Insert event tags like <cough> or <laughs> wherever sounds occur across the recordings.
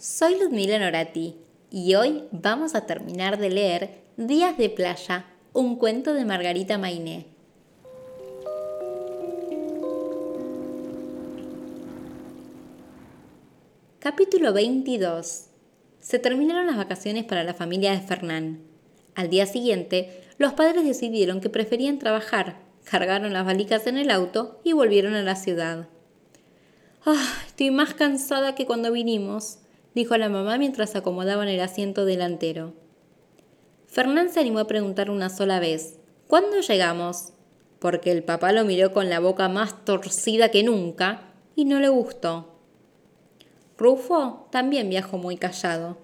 soy Ludmila Norati y hoy vamos a terminar de leer Días de Playa, un cuento de Margarita Mainé. Capítulo 22. Se terminaron las vacaciones para la familia de Fernán. Al día siguiente, los padres decidieron que preferían trabajar, cargaron las balicas en el auto y volvieron a la ciudad. Ah, estoy más cansada que cuando vinimos, dijo la mamá mientras acomodaban el asiento delantero. Fernán se animó a preguntar una sola vez, ¿cuándo llegamos? Porque el papá lo miró con la boca más torcida que nunca y no le gustó. Rufo también viajó muy callado.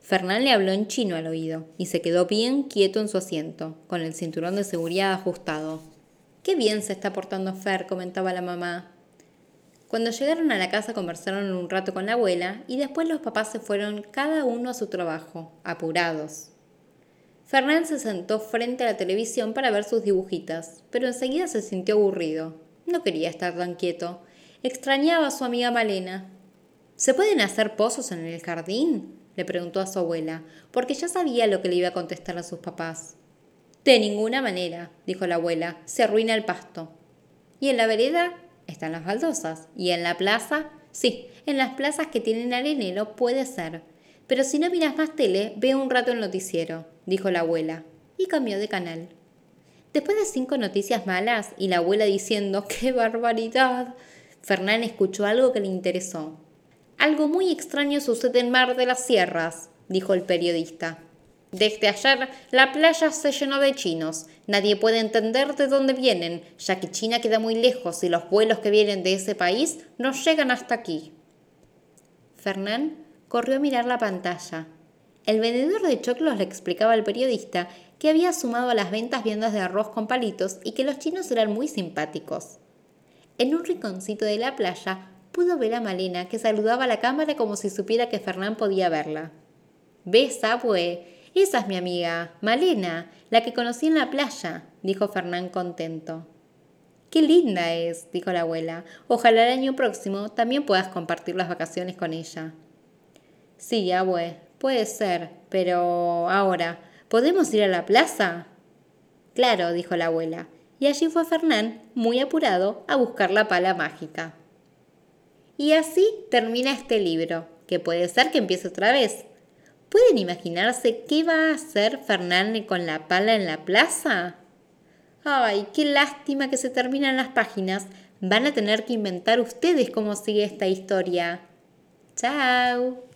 Fernán le habló en chino al oído y se quedó bien quieto en su asiento, con el cinturón de seguridad ajustado. Qué bien se está portando Fer, comentaba la mamá. Cuando llegaron a la casa conversaron un rato con la abuela y después los papás se fueron cada uno a su trabajo, apurados. Fernán se sentó frente a la televisión para ver sus dibujitas, pero enseguida se sintió aburrido. No quería estar tan quieto. Extrañaba a su amiga Malena. ¿Se pueden hacer pozos en el jardín? le preguntó a su abuela, porque ya sabía lo que le iba a contestar a sus papás. De ninguna manera, dijo la abuela, se arruina el pasto. ¿Y en la vereda? Están las baldosas. Y en la plaza, sí, en las plazas que tienen arenero puede ser. Pero si no miras más tele, ve un rato el noticiero, dijo la abuela, y cambió de canal. Después de cinco noticias malas y la abuela diciendo <laughs> ¡qué barbaridad! Fernán escuchó algo que le interesó. Algo muy extraño sucede en Mar de las Sierras, dijo el periodista. Desde ayer la playa se llenó de chinos. Nadie puede entender de dónde vienen, ya que China queda muy lejos y los vuelos que vienen de ese país no llegan hasta aquí. Fernán corrió a mirar la pantalla. El vendedor de choclos le explicaba al periodista que había sumado a las ventas viandas de arroz con palitos y que los chinos eran muy simpáticos. En un rinconcito de la playa pudo ver a Malena que saludaba a la cámara como si supiera que Fernán podía verla. ¿Ves, abue? Esa es mi amiga, Malena, la que conocí en la playa, dijo Fernán contento. Qué linda es, dijo la abuela. Ojalá el año próximo también puedas compartir las vacaciones con ella. Sí, abue, puede ser, pero ahora, ¿podemos ir a la plaza? Claro, dijo la abuela, y allí fue Fernán, muy apurado, a buscar la pala mágica. Y así termina este libro, que puede ser que empiece otra vez, ¿Pueden imaginarse qué va a hacer Fernán con la pala en la plaza? Ay, qué lástima que se terminan las páginas. Van a tener que inventar ustedes cómo sigue esta historia. Chao.